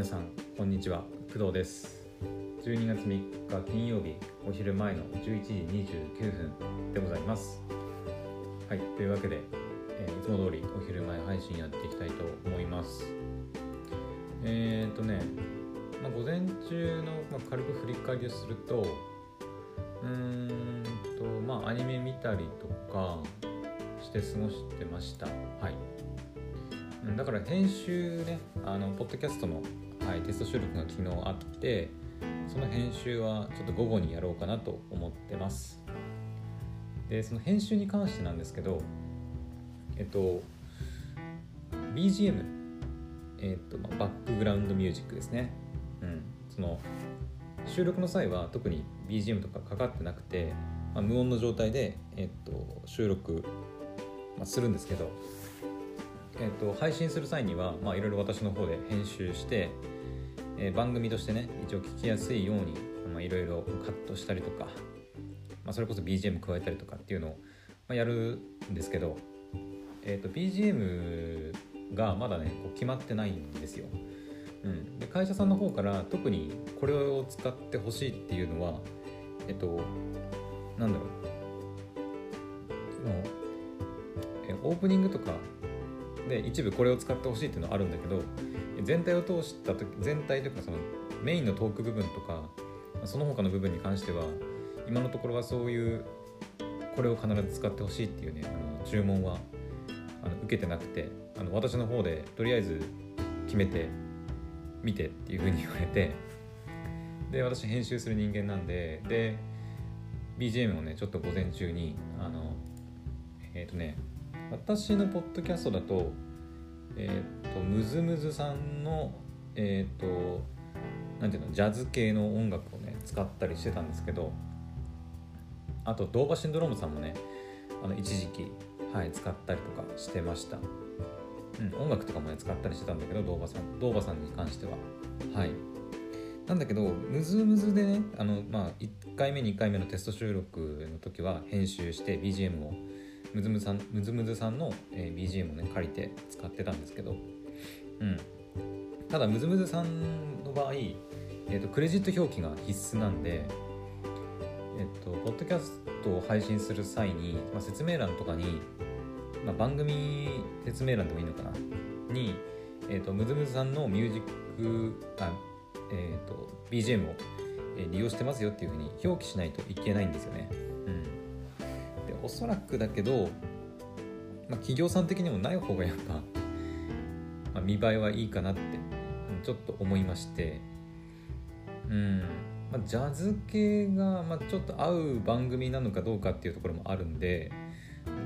皆さんこんにちは。工藤です。12月3日金曜日お昼前の11時29分でございます。はいというわけで、えーいつも通りお昼前配信やっていきたいと思います。えー、とね、まあ、午前中の、まあ、軽く振り返りをするとうーんとまあアニメ見たりとかして過ごしてました。はい。だから編集ねあのポッドキャストの、はい、テスト収録が昨日あってその編集はちょっと午後にやろうかなと思ってます。でその編集に関してなんですけどえっと BGM えっと、まあ、バックグラウンドミュージックですね。うんその収録の際は特に BGM とかかかってなくて、まあ、無音の状態で、えっと、収録、まあ、するんですけどえっと、配信する際には、まあ、いろいろ私の方で編集して、え番組としてね一応聞きやすいように、いろいろカットしたりとか、まあ、それこそ BGM 加えたりとかっていうのを、ま、やるんですけど、えっと BGM がまだねこう決まってないんですよ、うん、で会社さんの方から特にこれを使ってほしいっていうのはえっとなんだろう。そのえオープニングとかで一部これを使ってほしいっていうのはあるんだけど全体を通した時全体というかそのメインのトーク部分とかその他の部分に関しては今のところはそういうこれを必ず使ってほしいっていうねあの注文はあの受けてなくてあの私の方でとりあえず決めて見てっていうふうに言われてで私編集する人間なんでで BGM をねちょっと午前中にあのえっ、とね私のポッドキャストだとえっ、とムズムズさんのえっ、となんていうのジャズ系の音楽をね使ったりしてたんですけどあとドーバシンドロームさんもねあの一時期、はい、使ったりとかしてました、うん、音楽とかもね使ったりしてたんだけどドーバさんドーバさんに関しては。はい。なんだけどムズムズでねあの、まあ、1回目2回目のテスト収録の時は編集して BGM をムズムズさんムズムズさんの、えー BGM をね借りて使ってたんですけど、うん、ただムズムズさんの場合、えー、とクレジット表記が必須なんで、えっとポッドキャストを配信する際に、まあ、説明欄とかに、まあ、番組説明欄でもいいのかな？に、えー、とムズムズさんのミュージックあ、えー、と BGM を利用してますよっていうふうに表記しないといけないんですよね。おそらくだけど、まあ、企業さん的にもない方がやっぱ、まあ、見栄えはいいかなってちょっと思いまして、うん。まあ、ジャズ系が、まあ、ちょっと合う番組なのかどうかっていうところもあるんで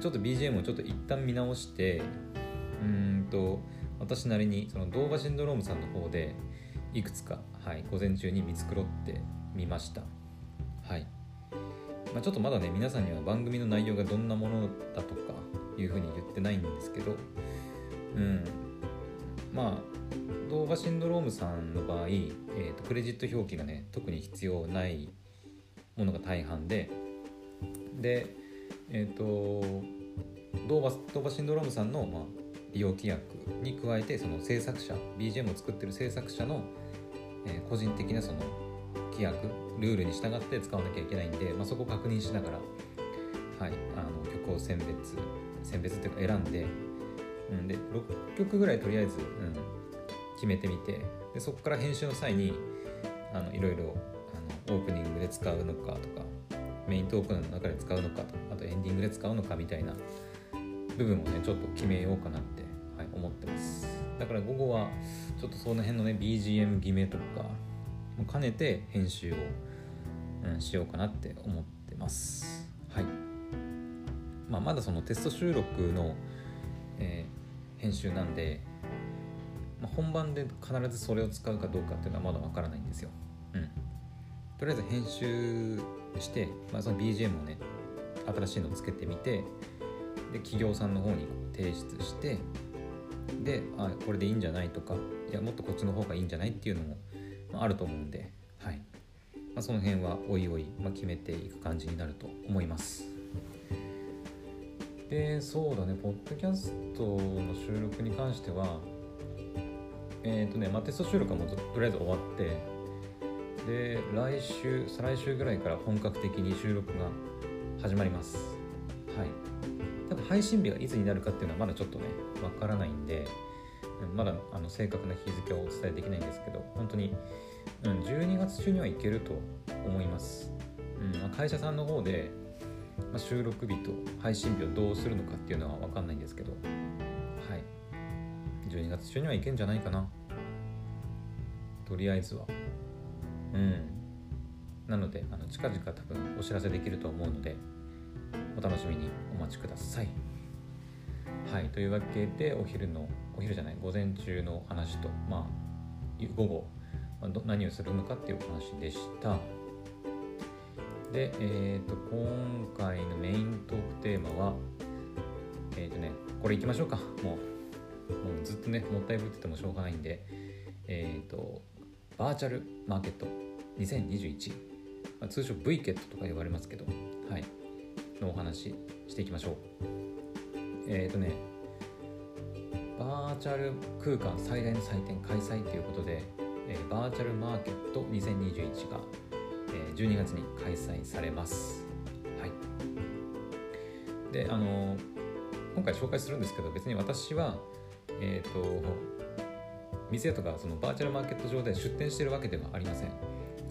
ちょっと BGM をちょっと一旦見直してうんと私なりにそのドーバシンドロームさんの方でいくつか、はい、午前中に見繕ってみました。はい、まあ、ちょっとまだね皆さんには番組の内容がどんなものだとかいうふうに言ってないんですけどうん。まあドーバシンドロームさんの場合、えー、とクレジット表記がね特に必要ないものが大半ででえっ、とドーバドーバシンドロームさんの、まあ、利用規約に加えてその制作者 BGM を作ってる制作者の、えー個人的なその規約ルールに従って使わなきゃいけないんで、まあ、そこを確認しながら、はい、あの曲を選別選別っていうか選んで,、うん、で6曲ぐらいとりあえず、うん、決めてみてでそこから編集の際にあのいろいろあのオープニングで使うのかとかメイントークの中で使うのかとかあとエンディングで使うのかみたいな部分をねちょっと決めようかなって、はい、思ってます。だから午後はちょっとその辺のね BGM 決めとかも兼ねて編集を、うん、しようかなって思ってます。はい、まあ、まだそのテスト収録の、えー編集なんで、まあ、本番で必ずそれを使うかどうかっていうのはまだわからないんですよ。うん。とりあえず編集して、まあ、その BGM をね新しいのをつけてみてで企業さんの方に提出してであこれでいいんじゃないとかいやもっとこっちの方がいいんじゃないっていうのもまああると思うんで、はい。まあ、その辺はおいおい、まあ、決めていく感じになると思います。でそうだね。ポッドキャストの収録に関してはえっ、ー、とね、まあ、テスト収録はもうとりあえず終わってで来週再来週ぐらいから本格的に収録が始まります。はい。ただ配信日がいつになるかっていうのはまだちょっとねわからないんでまだあの正確な日付をお伝えできないんですけど本当に、うん、12月中にはいけると思います、うんまあ、会社さんの方で、まあ、収録日と配信日をどうするのかっていうのは分かんないんですけどはい。12月中にはいけんじゃないかな。とりあえずは。うん。なのであの近々多分お知らせできると思うのでお楽しみにお待ちください。はい。というわけでお昼のお昼じゃない午前中の話とまあ午後何をするのかっていうお話でした。でえっ、ー、と今回のメイントークテーマはえっ、ー、とねこれいきましょうか。もうもうずっとねもったいぶっててもしょうがないんでえっ、ー、とバーチャルマーケット2021、まあ、通称 VCAT とか呼ばれますけど、はい、のお話していきましょう。えっ、ー、とね、バーチャル空間最大の祭典開催ということで、えー、バーチャルマーケット2021が、えー、12月に開催されます。はい。で、あのー、今回紹介するんですけど、別に私は、えっ、と、店とかそのバーチャルマーケット上で出店してるわけではありません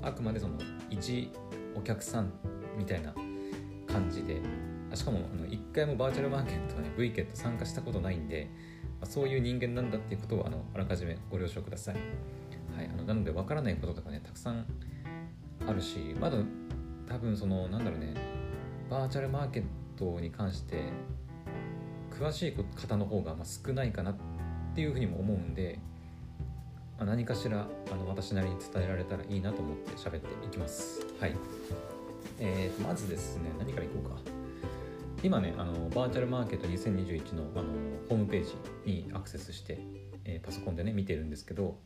あくまでその一お客さんみたいな感じでしかもあの1回もバーチャルマーケットね V ケット参加したことないんで、まあ、そういう人間なんだっていうことをあのあらかじめご了承ください、はい、あのなのでわからないこととかねたくさんあるしまだ多分そのなんだろうねバーチャルマーケットに関して詳しい方の方がま少ないかなっていうふうにも思うんでまあ、何かしらあの私なりに伝えられたらいいなと思って喋っていきます。はい。えー、まずですね、何からいこうか。今ね、あのバーチャルマーケット2021のあのホームページにアクセスして、えー、パソコンでね、見てるんですけど、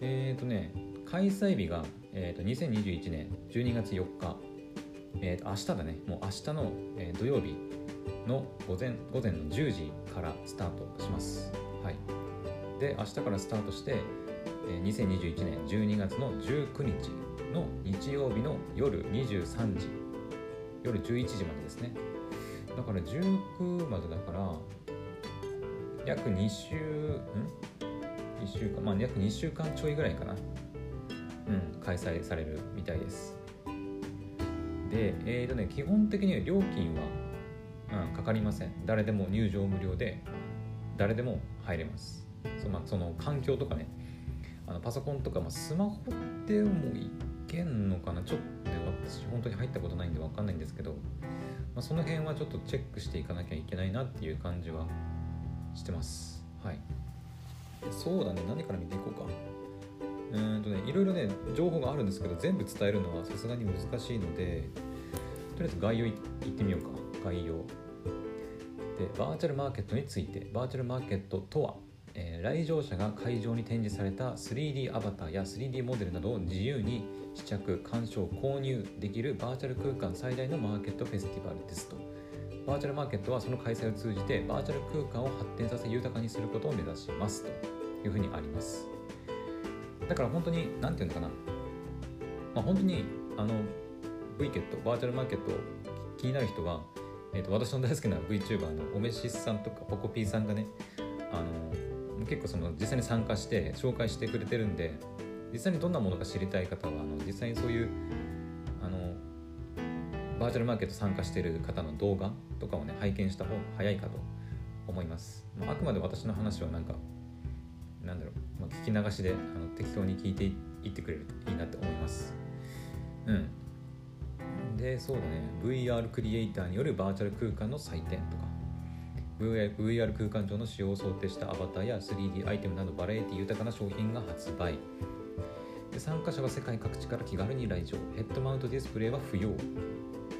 えっ、ー、とね、開催日が、えーと、2021年12月4日、えーと、明日だね、もう明日の、えー、土曜日の午前午前の10時からスタートします。はい。で、明日からスタートして、2021年12月の19日の日曜日の夜23時夜11時までですね。だから19までだから約2週ん？1週間。まあ約2週間ちょいぐらいかな。うん開催されるみたいです。でえっ、ー、とね基本的には料金は、うん、かかりません。誰でも入場無料で誰でも入れます。そのその環境とかね。あのパソコンとか、まあ、スマホでもいけんのかな。ちょっと私本当に入ったことないんで分かんないんですけど、まあ、その辺はちょっとチェックしていかなきゃいけないなっていう感じはしてます。はい。そうだね。何から見ていこうか。うんとねいろいろね情報があるんですけど全部伝えるのはさすがに難しいのでとりあえず概要いってみようか。概要。でバーチャルマーケットについて。バーチャルマーケットとはえー、来場者が会場に展示された 3D アバターや 3D モデルなどを自由に試着鑑賞購入できるバーチャル空間最大のマーケットフェスティバルですと。バーチャルマーケットはその開催を通じてバーチャル空間を発展させ豊かにすることを目指しますと。いうふうにあります。だから本当に何て言うのかな、まあ、本当にあの V ケットバーチャルマーケット気になる人は、えーと、私の大好きな VTuber のおめしさんとかポコピーさんがねあの結構その実際に参加して紹介してくれてるんで実際にどんなものか知りたい方はあの実際にそういうあのバーチャルマーケット参加している方の動画とかをね拝見した方が早いかと思います、まあ、あくまで私の話はなんかなんだろう、まあ、聞き流しであの適当に聞いていってくれるといいなって思います。うん。でそうだね。VR クリエイターによるバーチャル空間の祭典とか。VR 空間上の使用を想定したアバターや 3D アイテムなどバラエティ豊かな商品が発売。で参加者は世界各地から気軽に来場。ヘッドマウントディスプレイは不要。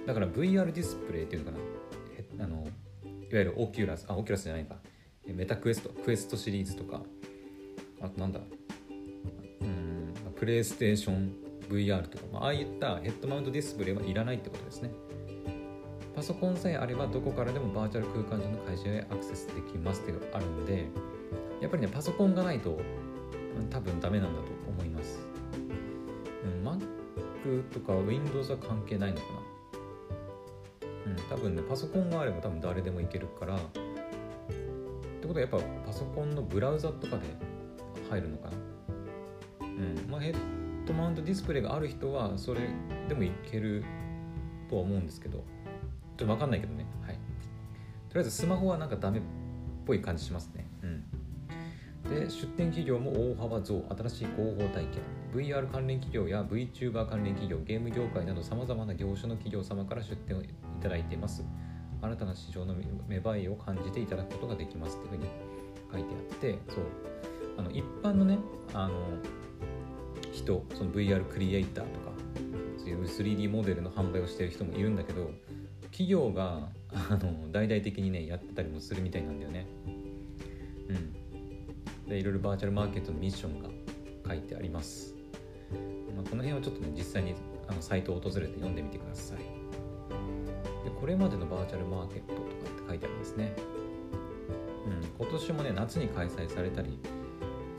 だから VR ディスプレイっていうのかな。あのいわゆるオキュラス。あオキュラスじゃないか。メタクエスト。クエストシリーズとか。あとなんだ。うん。プレイステーション VR とか、まあ、あいったヘッドマウントディスプレイはいらないってことですね。パソコンさえあればどこからでもバーチャル空間上の会社へアクセスできますってあるんでやっぱりねパソコンがないと多分ダメなんだと、Mac とか Windows は関係ないのかな？うん多分ねパソコンがあれば多分誰でもいけるから。ってことはやっぱパソコンのブラウザとかで入るのかな？うん。まあヘッドマウントディスプレイがある人はそれでもいけるとは思うんですけど。ちょっと分かんないけどね。はい。とりあえずスマホはなんかダメっぽい感じしますね。うんで出展企業も大幅増。新しい広報体験。VR 関連企業や VTuber 関連企業ゲーム業界などさまざまな業種の企業様から出展をいただいています。新たな市場の芽生えを感じていただくことができますっていうふうに書いてあってそう。あの一般のねあの人その VR クリエイターとかそういう 3D モデルの販売をしてる人もいるんだけど企業があの大々的にねやってたりもするみたいなんだよね。うん。でいろいろバーチャルマーケットのミッションが書いてあります、まあ、この辺はちょっとね実際にあのサイトを訪れて読んでみてください。でこれまでのバーチャルマーケットとかって書いてあるんですね。うん今年もね夏に開催されたり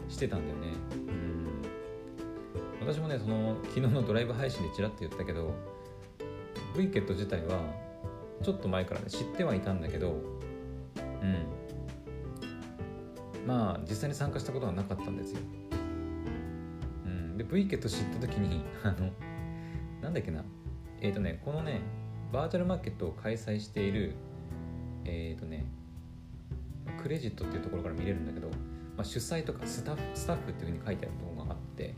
してたんだよね。うん。私もねその昨日のドライブ配信でちらっと言ったけど v ケット自体はちょっと前からね知ってはいたんだけどうん。まあ実際に参加したことはなかったんですよ、うん、で v ケット知った時に あのなんだっけな。えっ、ー、とねこのねバーチャルマーケットを開催しているえっ、ー、とねクレジットっていうところから見れるんだけど、まあ、主催とかスタッフスタッフっていうふうに書いてあるところがあって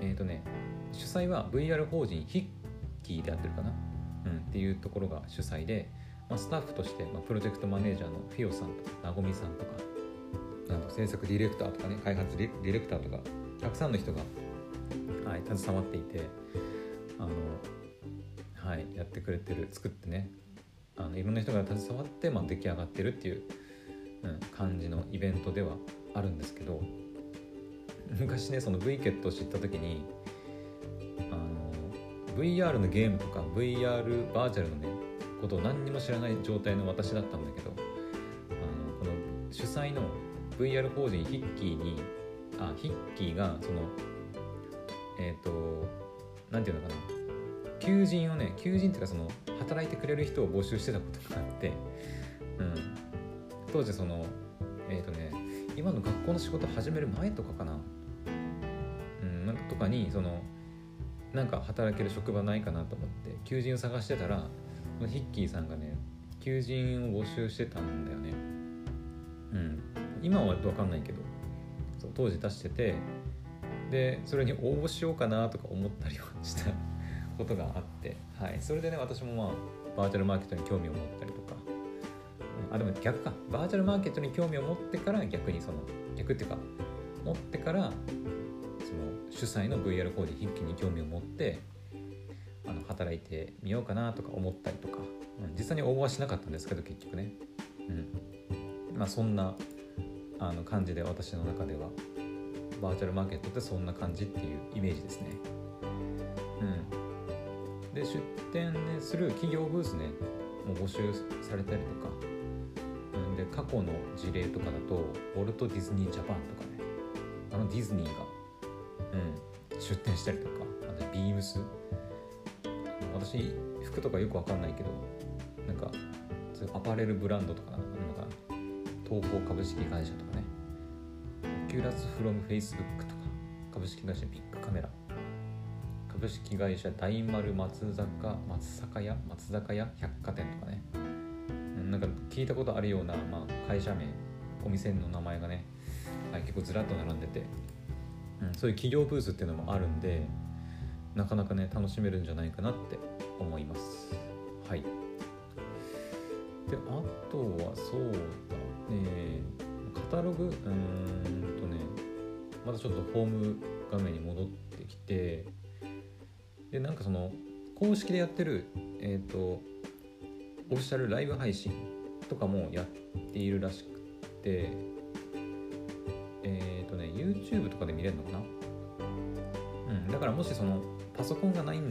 えっ、ー、とね主催は VR 法人ヒッキーであってるかな、うん、っていうところが主催で、まあ、スタッフとして、まあ、プロジェクトマネージャーのフィオさんとかなごみさんとかあの制作ディレクターとかね開発ディレクターとかたくさんの人が、はい、携わっていてあのはい、やってくれてる作ってねあのいろんな人が携わって、まあ、出来上がってるっていう、うん、感じのイベントではあるんですけど昔ねその V ケットを知った時にあの VR のゲームとか VR バーチャルのねことを何にも知らない状態の私だったんだけどあのこの主催の VR 法人ヒッキーにあヒッキーがそのえっ、ー、と何て言うのかな。求人をね求人っていうかその働いてくれる人を募集してたことがあって、うん、当時そのえっ、ー、とね今の学校の仕事始める前とかかな、うん、なんとかにそのなんか働ける職場ないかなと思って求人を探してたらヒッキーさんがね求人を募集してたんだよね。うん。今は分かんないけどそう当時出しててでそれに応募しようかなとか思ったりはしたことがあって、はい、それでね私もまあバーチャルマーケットに興味を持ったりとか。あでも逆か。バーチャルマーケットに興味を持ってから逆にその逆っていうか持ってからその主催の VR コーデ筆記に興味を持ってあの働いてみようかなとか思ったりとか、実際に応募はしなかったんですけど結局ね、うん。まあ、そんなあの感じで私の中では。バーチャルマーケットってそんな感じっていうイメージですね。うん。で出店、ね、する企業ブースねもう募集されたりとか、うん、で過去の事例とかだとウォルト・ディズニー・ジャパンとかね。あのディズニーが、うん、出店したりとか。あとビームス。私服とかよくわかんないけどなんかアパレルブランドとかなんかな東宝株式会社とかね。オキュラスフロムフェイスブックとか株式会社ビッグカメラ。株式会社大丸松坂松坂屋松坂屋百貨店とかね、なんか聞いたことあるような、まあ、会社名お店の名前がね、はい、結構ずらっと並んでて、うん、そういう企業ブースっていうのもあるんでなかなかね楽しめるんじゃないかなって思います。はい。であとはそうだねカタログうんとねまたちょっとホーム画面に戻ってきてでなんかその公式でやってるえっ、ー、とオフィシャルライブ配信とかもやっているらしくてえっ、ー、とね YouTube とかで見れるのかな？うんだからもしそのパソコンがないん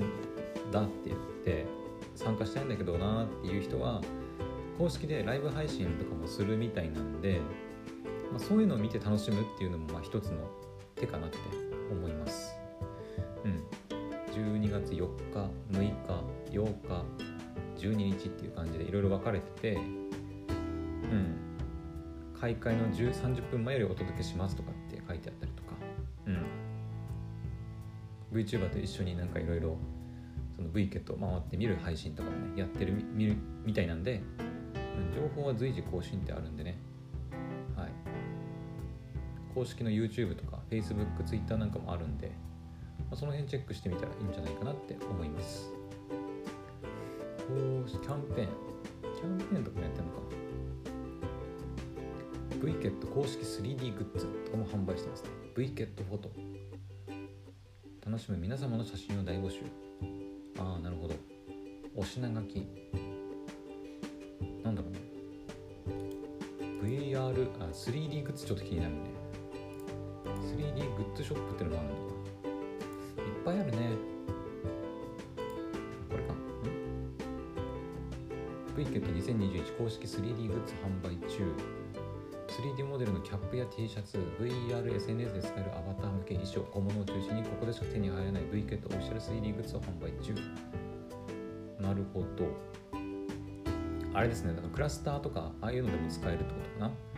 だって言って参加したいんだけどなっていう人は公式でライブ配信とかもするみたいなんで、まあ、そういうのを見て楽しむっていうのもまあ一つの手かなって思います。うん。12月4日6日8日12日っていう感じでいろいろ分かれててうん。開会の30分前よりお届けしますとかって書いてあったりとか。うん。VTuber と一緒になんかいろいろその V ケット回って見る配信とかもねやってる見るみたいなんで、情報は随時更新ってあるんでね。はい。公式の YouTube とか Facebook、Twitter なんかもあるんで、まあ、その辺チェックしてみたらいいんじゃないかなって思います。キャンペーン。キャンペーンとかもやってるのか。V ケット公式 3D グッズとかも販売してますね。V ケットフォト。楽しむ皆様の写真を大募集。ああなるほど。お品書き。VR あ 3D グッズちょっと気になるね 3D グッズショップってのがあるのかいっぱいあるねこれかん？V ケット2021公式 3D グッズ販売中 3D モデルのキャップや T シャツ、VR、SNS で使えるアバター向け衣装、小物を中心にここでしか手に入らない V ケットオフィシャル 3D グッズを販売中。なるほど。あれですね、クラスターとか、ああいうのでも使えるってことかな。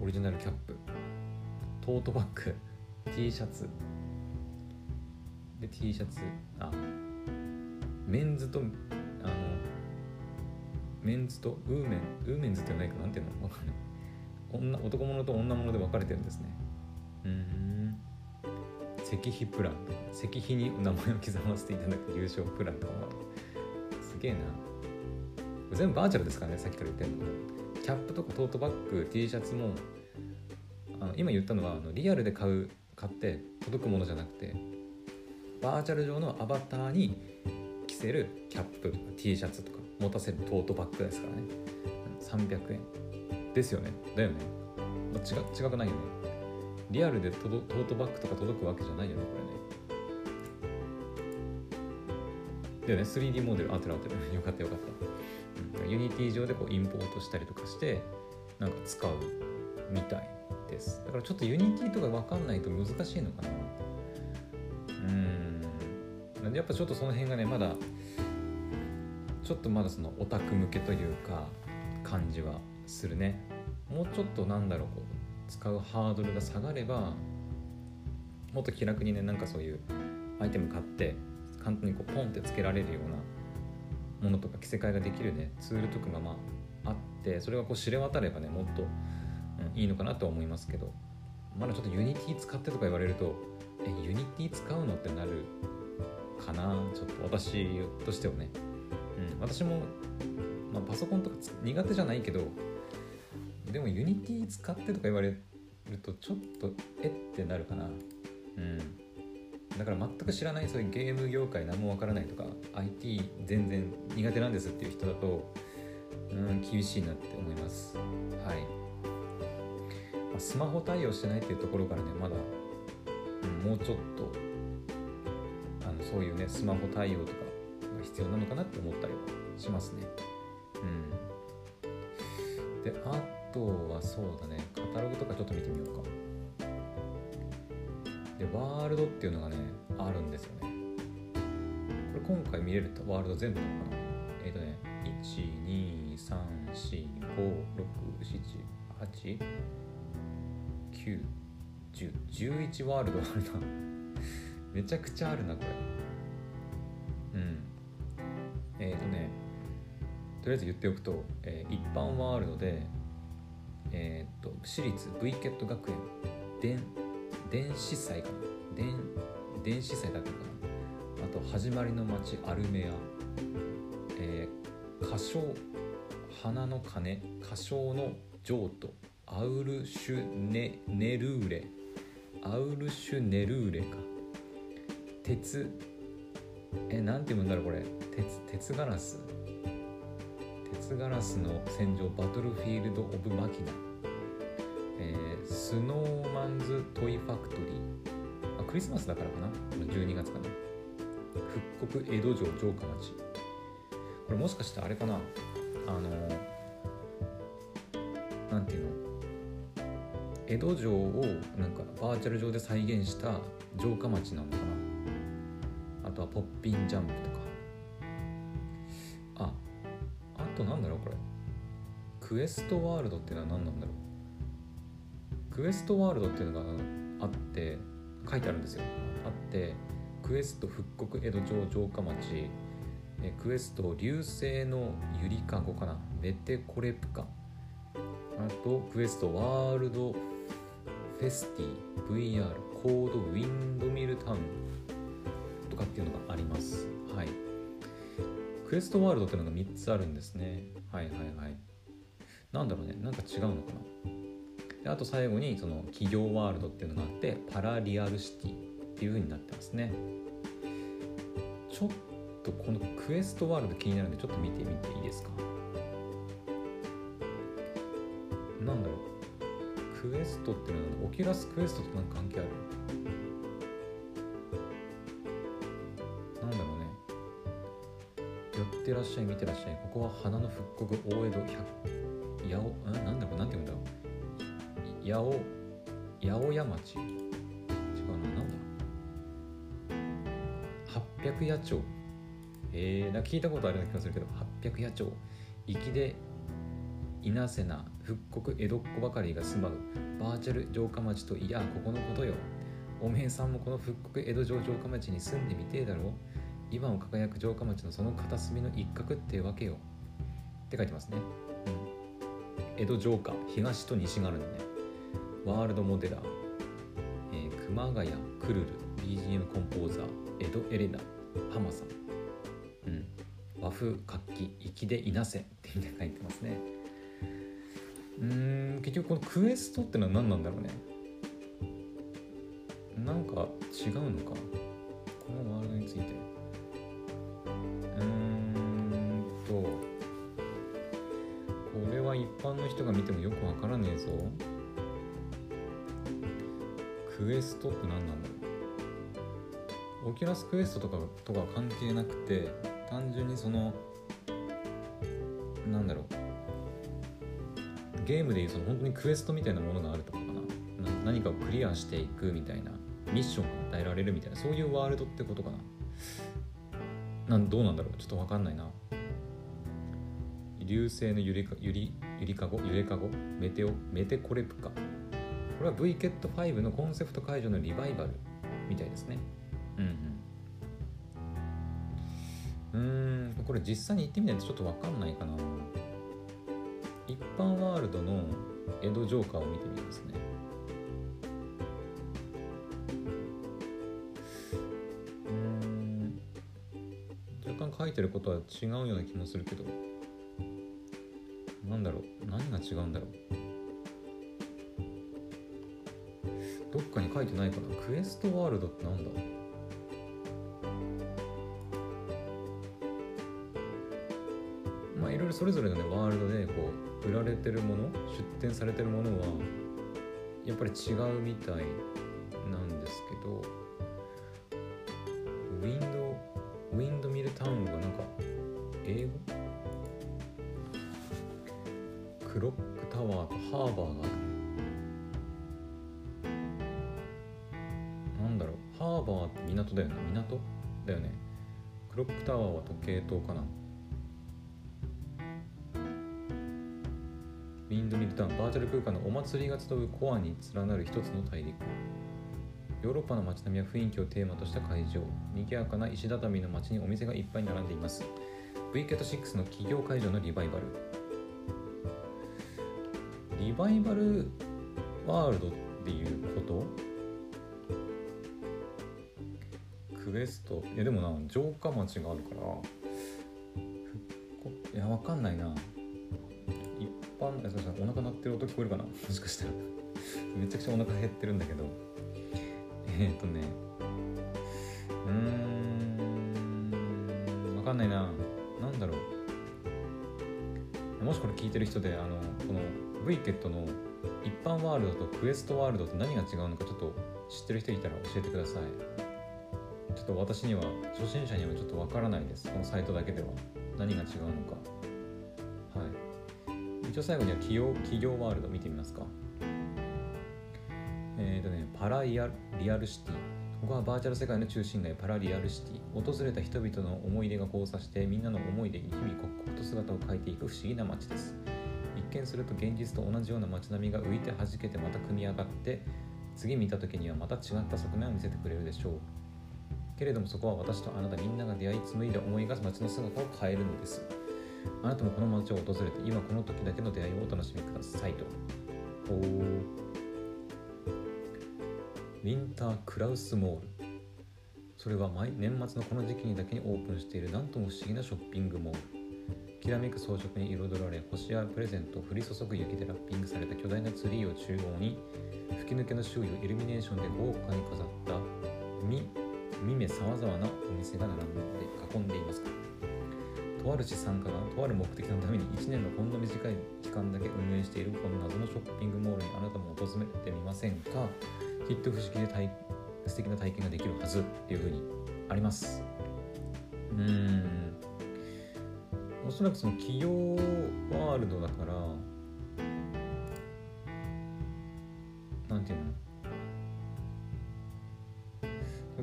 オリジナルキャップ、トートバッグ、T シャツ。で、T シャツ、あ、メンズと、あの、メンズとウーメン、ウーメンズってないかなんていうの？わかんな。男物と女物で分かれてるんですね。うん。石碑プラン。石碑に名前を刻ませていただく優勝プランとか。すげえな。全部バーチャルですからね、さっきから言ってるの。キャップとかトートバッグ、T シャツも、あの今言ったのはあのリアルで買う、買って届くものじゃなくて、バーチャル上のアバターに着せるキャップ、T シャツとか持たせるトートバッグですからね。300円。ですよね。だよね。あ、違違くないよね。リアルでトトートバッグとか届くわけじゃないよね、これね。だよね、3D モデル、あてるあてる。よかったよかった。 Unity 上でこうインポートしたりとかして、なんか使うみたいです。だからちょっと Unity とか分かんないと難しいのかな。うん。なんでやっぱちょっとその辺がね、まだ、ちょっとまだそのオタク向けというか、感じはするねもうちょっとなんだろうこう使うハードルが下がればもっと気楽にねなんかそういうアイテム買って簡単にこうポンってつけられるようなものとか着せ替えができるねツールとかがまああってそれがこう知れ渡ればねもっと、いいのかなとは思いますけどまだちょっと Unity 使ってとか言われるとえ Unity 使うのってなるかな？ちょっと私としてはね、うん、私もまあ、パソコンとか苦手じゃないけどでも Unity 使ってとか言われるとちょっとえってなるかな。うん。だから全く知らないそういうゲーム業界何もわからないとか IT 全然苦手なんですっていう人だとうん厳しいなって思います。はい、まあ、スマホ対応してないっていうところからねまだ、うん、もうちょっとあのそういうねスマホ対応とかが必要なのかなって思ったりはしますね。うん、であとはそうだねカタログとかちょっと見てみようか。でワールドっていうのがねあるんですよね。これ今回見れるとワールド全部なのかな？えっ、ー、とね1234567891011ワールドあるな。めちゃくちゃあるなこれ。うん。えっ、ー、とねとりあえず言っておくと、えー、一般ワールドで、えー、っと私立 V ケット学園電電子祭か。な電電子祭だったかな。あと始まりの街アルメア、えー、歌唱花の鐘。歌唱の譲渡。アウルシュネネルーレ。アウルシュネルーレか。鉄。えなんて読むんだろうこれ。鉄鉄ガラス。鉄ガラスの戦場。 Battlefield of Machina、えー、 Snowman's Toy Factory。あクリスマスだからかな？12月かな。復刻江戸城城下町。これもしかしてあれかな？あのなんていうの？江戸城をなんかバーチャル上で再現した城下町なのかな？あとはポッピンジャンプとか。ああとなんだろうこれ。クエストワールドってのは何なんだろう？クエストワールドっていうのがあって書いてあるんですよ。あってクエスト復刻江戸城城下町えクエスト流星のゆりかごかな。メテコレプカ。あとクエストワールドフェスティ VR コードウィンドミルタウン。とかっていうのがあります。はい。クエストワールドっていうのが3つあるんですね。はいはいはい。なんだろうね。なんか違うのかな。であと最後にその企業ワールドっていうのがあってパラリアルシティっていう風になってますね。ちょっとこのクエストワールド気になるんでちょっと見てみていいですか？なんだろう。クエストっていうのは Oculus Quest と何か関係ある？なんだろうね。寄ってらっしゃい見てらっしゃい。ここは花の復刻大江戸百八尾なんだろう。なんて言うんだろう。八尾八百屋町。違うななんだ。八百八町。えー、なんか聞いたことあるような気がするけど八百八町。粋で稲瀬な復刻江戸っ子ばかりが住まうバーチャル城下町といやここのことよ。おめえさんもこの復刻江戸城城下町に住んでみてえだろう。今を輝く城下町のその片隅の一角ってわけよ。って書いてますね、うん、江戸城下東と西があるのね。ワールドモデラー、えー、熊谷クルル BGM コンポーザー江戸エレナ浜さん。うん。和風活気粋でいなせってみんな書いてますね。うん結局このクエストってのは何なんだろうね。なんか違うのか。このワールドについて。うーんとこれは一般の人が見てもよくわからねえぞ。クエストって何なんだろう？ Oculus Quest とかとか関係なくて単純にそのなんだろう。ゲームでいうその本当にクエストみたいなものがあるとかかな。何かをクリアしていくみたいなミッションが与えられるみたいなそういうワールドってことかな。なんどうなんだろう？ちょっと分かんないな。流星のゆりかゆりゆりかご？ゆれかご？メテオメテコレプカこれは v ケット5のコンセプト解除のリバイバルみたいですね。うんうん。うん。これ実際に行ってみないとちょっと分かんないかな。一般ワールドの江戸城下を見てみますね。うん。若干書いてることは違うような気もするけど。なんだろう。何が違うんだろうっかに書いてないかな。クエストワールドってなんだ？まあいろいろそれぞれのねワールドでこう売られてるもの出展されてるものはやっぱり違うみたいなんですけど。ウィンドミルタウンバーチャル空間のお祭りが集うコアに連なる一つの大陸。ヨーロッパの街並みや雰囲気をテーマとした会場。賑やかな石畳の街にお店がいっぱい並んでいます。VCAT6 の企業会場のリバイバル。リバイバルワールドっていうこと？クエスト。いやでもな城下町があるから。いやわかんないな。一般えそうそうお腹鳴ってる音聞こえるかな？もしかしたら。めちゃくちゃお腹減ってるんだけど。えー、っとね。うーん。わかんないな。なんだろう。もしこれ聞いてる人であのこの v ケットの一般ワールドとクエストワールドと何が違うのかちょっと知ってる人いたら教えてください。ちょっと私には初心者にはちょっとわからないです。このサイトだけでは。何が違うのか。一応最後には企業企業ワールド見てみますか。えっ、ー、とねパラリアリアルシティ。ここはバーチャル世界の中心街パラリアルシティ。訪れた人々の思い出が交差してみんなの思い出に日々刻々と姿を変えていく不思議な街です。一見すると現実と同じような街並みが浮いて弾けてまた組み上がって次見た時にはまた違った側面を見せてくれるでしょう。けれどもそこは私とあなたみんなが出会い紡いだ思いが街の姿を変えるのです。あなたもこの街を訪れて今この時だけの出会いをお楽しみくださいと。おウィンタークラウスモール。それは毎年末のこの時期にだけにオープンしている何とも不思議なショッピングモール。きらめく装飾に彩られ星やプレゼント降り注ぐ雪でラッピングされた巨大なツリーを中央に吹き抜けの周囲をイルミネーションで豪華に飾った見見目さまざまなお店が並んとある資産家がとある目的のために1年のほんの短い期間だけ運営しているこの謎のショッピングモールにあなたも訪れてみませんか？きっと不思議で体素敵な体験ができるはずっていうふうにあります。うん。おそらくその企業ワールドだからなんていうの？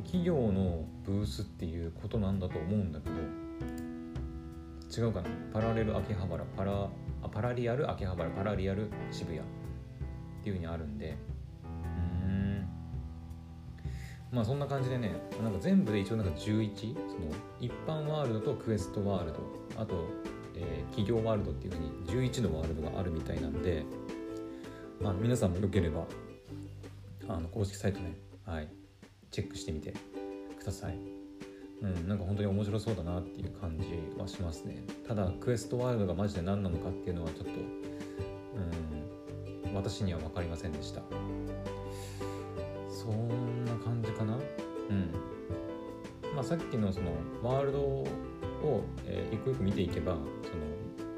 企業のブースっていうことなんだと思うんだけど違うかな？パラレル秋葉原パラあパラリアル秋葉原パラリアル渋谷。っていうふうにあるんで。うん。まあそんな感じでねなんか全部で一応なんか11その一般ワールドとクエストワールド。あと、えー、企業ワールドっていうふうに11のワールドがあるみたいなんで、まあ、皆さんもよければあの公式サイトね、はい、チェックしてみてください。うん、なんか本当に面白そうだなっていう感じはしますね。ただクエストワールドがマジで何なのかっていうのはちょっと、うん、私には分かりませんでした。そんな感じかな？うん。まあさっきのそのワールドを、えー、一個一個見ていけばその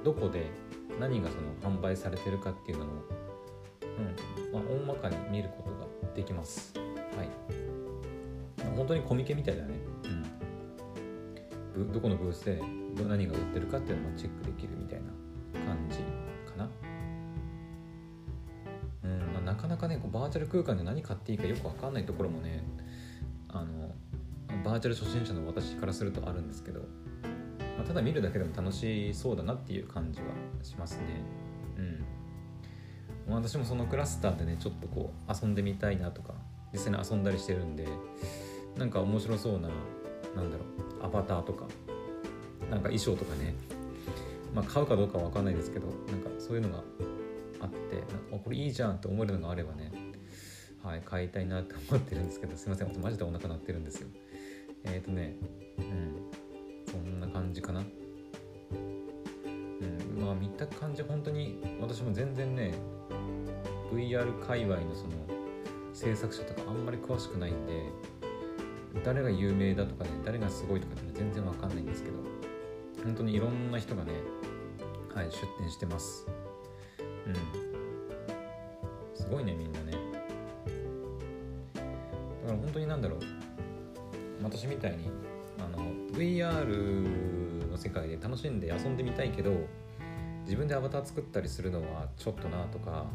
どこで何がその販売されてるかっていうのを、うんまあ、大まかに見ることができます。はい。本当にコミケみたいだね。どこのブースで何が売ってるかっていうのもチェックできるみたいな感じかな。なかなかねこうバーチャル空間で何買っていいかよく分かんないところもねあのバーチャル初心者の私からするとあるんですけど、まあ、ただ見るだけでも楽しそうだなっていう感じはしますね。うん。私もそのクラスターでねちょっとこう遊んでみたいなとか実際に遊んだりしてるんでなんか面白そうななんだろうアバターとかなんか衣装とかね。まあ買うかどうかは分かんないですけどなんかそういうのがあってあこれいいじゃんって思えるのがあればねはい買いたいなって思ってるんですけどすいませんマジでお腹鳴ってるんですよ。えっ、ー、とねうんそんな感じかな。うんまあ見た感じ本当に私も全然ね VR 界隈のその制作者とかあんまり詳しくないんで誰が有名だとかね誰がすごいとかって全然わかんないんですけど本当にいろんな人がねはい出展してます。うん。すごいねみんなね。だから本当になんだろう。私みたいにあの VR の世界で楽しんで遊んでみたいけど自分でアバター作ったりするのはちょっとなとか、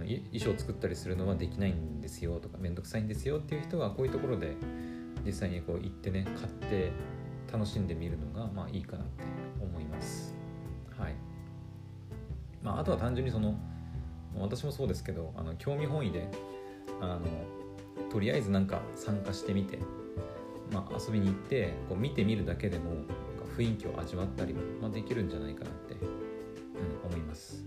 衣装作ったりするのはできないんですよとかめんどくさいんですよっていう人はこういうところで実際にこう行ってね買って楽しんでみるのがまあいいかなって思います。はい。まあ、あとは単純にその私もそうですけどあの興味本位であのとりあえずなんか参加してみて、まあ、遊びに行ってこう見てみるだけでも雰囲気を味わったりも、できるんじゃないかなって、うん、思います、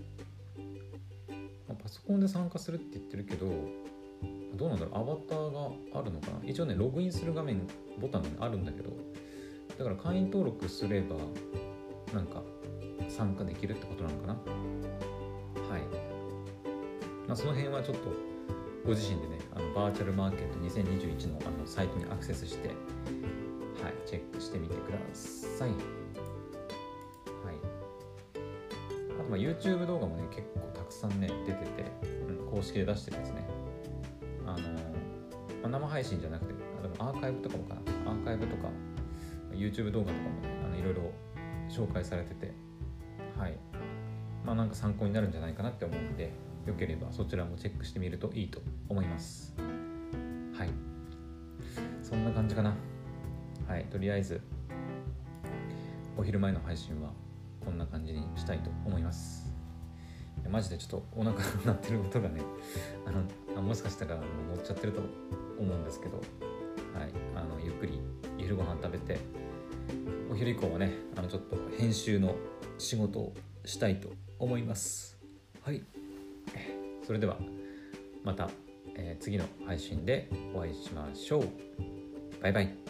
パソコンで参加するって言ってるけどどうなんだろうアバターがあるのかな？一応ねログインする画面ボタンがあるんだけどだから会員登録すればなんか参加できるってことなのかな？はい、まあ、その辺はちょっとご自身でねあのバーチャルマーケット2021のあのサイトにアクセスして、はい、チェックしてみてください。まあ YouTube 動画もね結構たくさんね出てて、うん、公式で出してるんですね。あのまあ、生配信じゃなくてでもアーカイブとかもかな。アーカイブとか YouTube 動画とかもねあのいろいろ紹介されてて。はい。まあなんか参考になるんじゃないかなって思うんでよければそちらもチェックしてみるといいと思います。はい。そんな感じかな。はい。とりあえずお昼前の配信はこんな感じにしたいと思います。マジでちょっとお腹鳴ってることがねあのもしかしたら乗っちゃってると思うんですけど、はい、あのゆっくり昼ご飯食べてお昼以降はねあのちょっと編集の仕事をしたいと思います。はい。それではまた、えー、次の配信でお会いしましょう。バイバイ。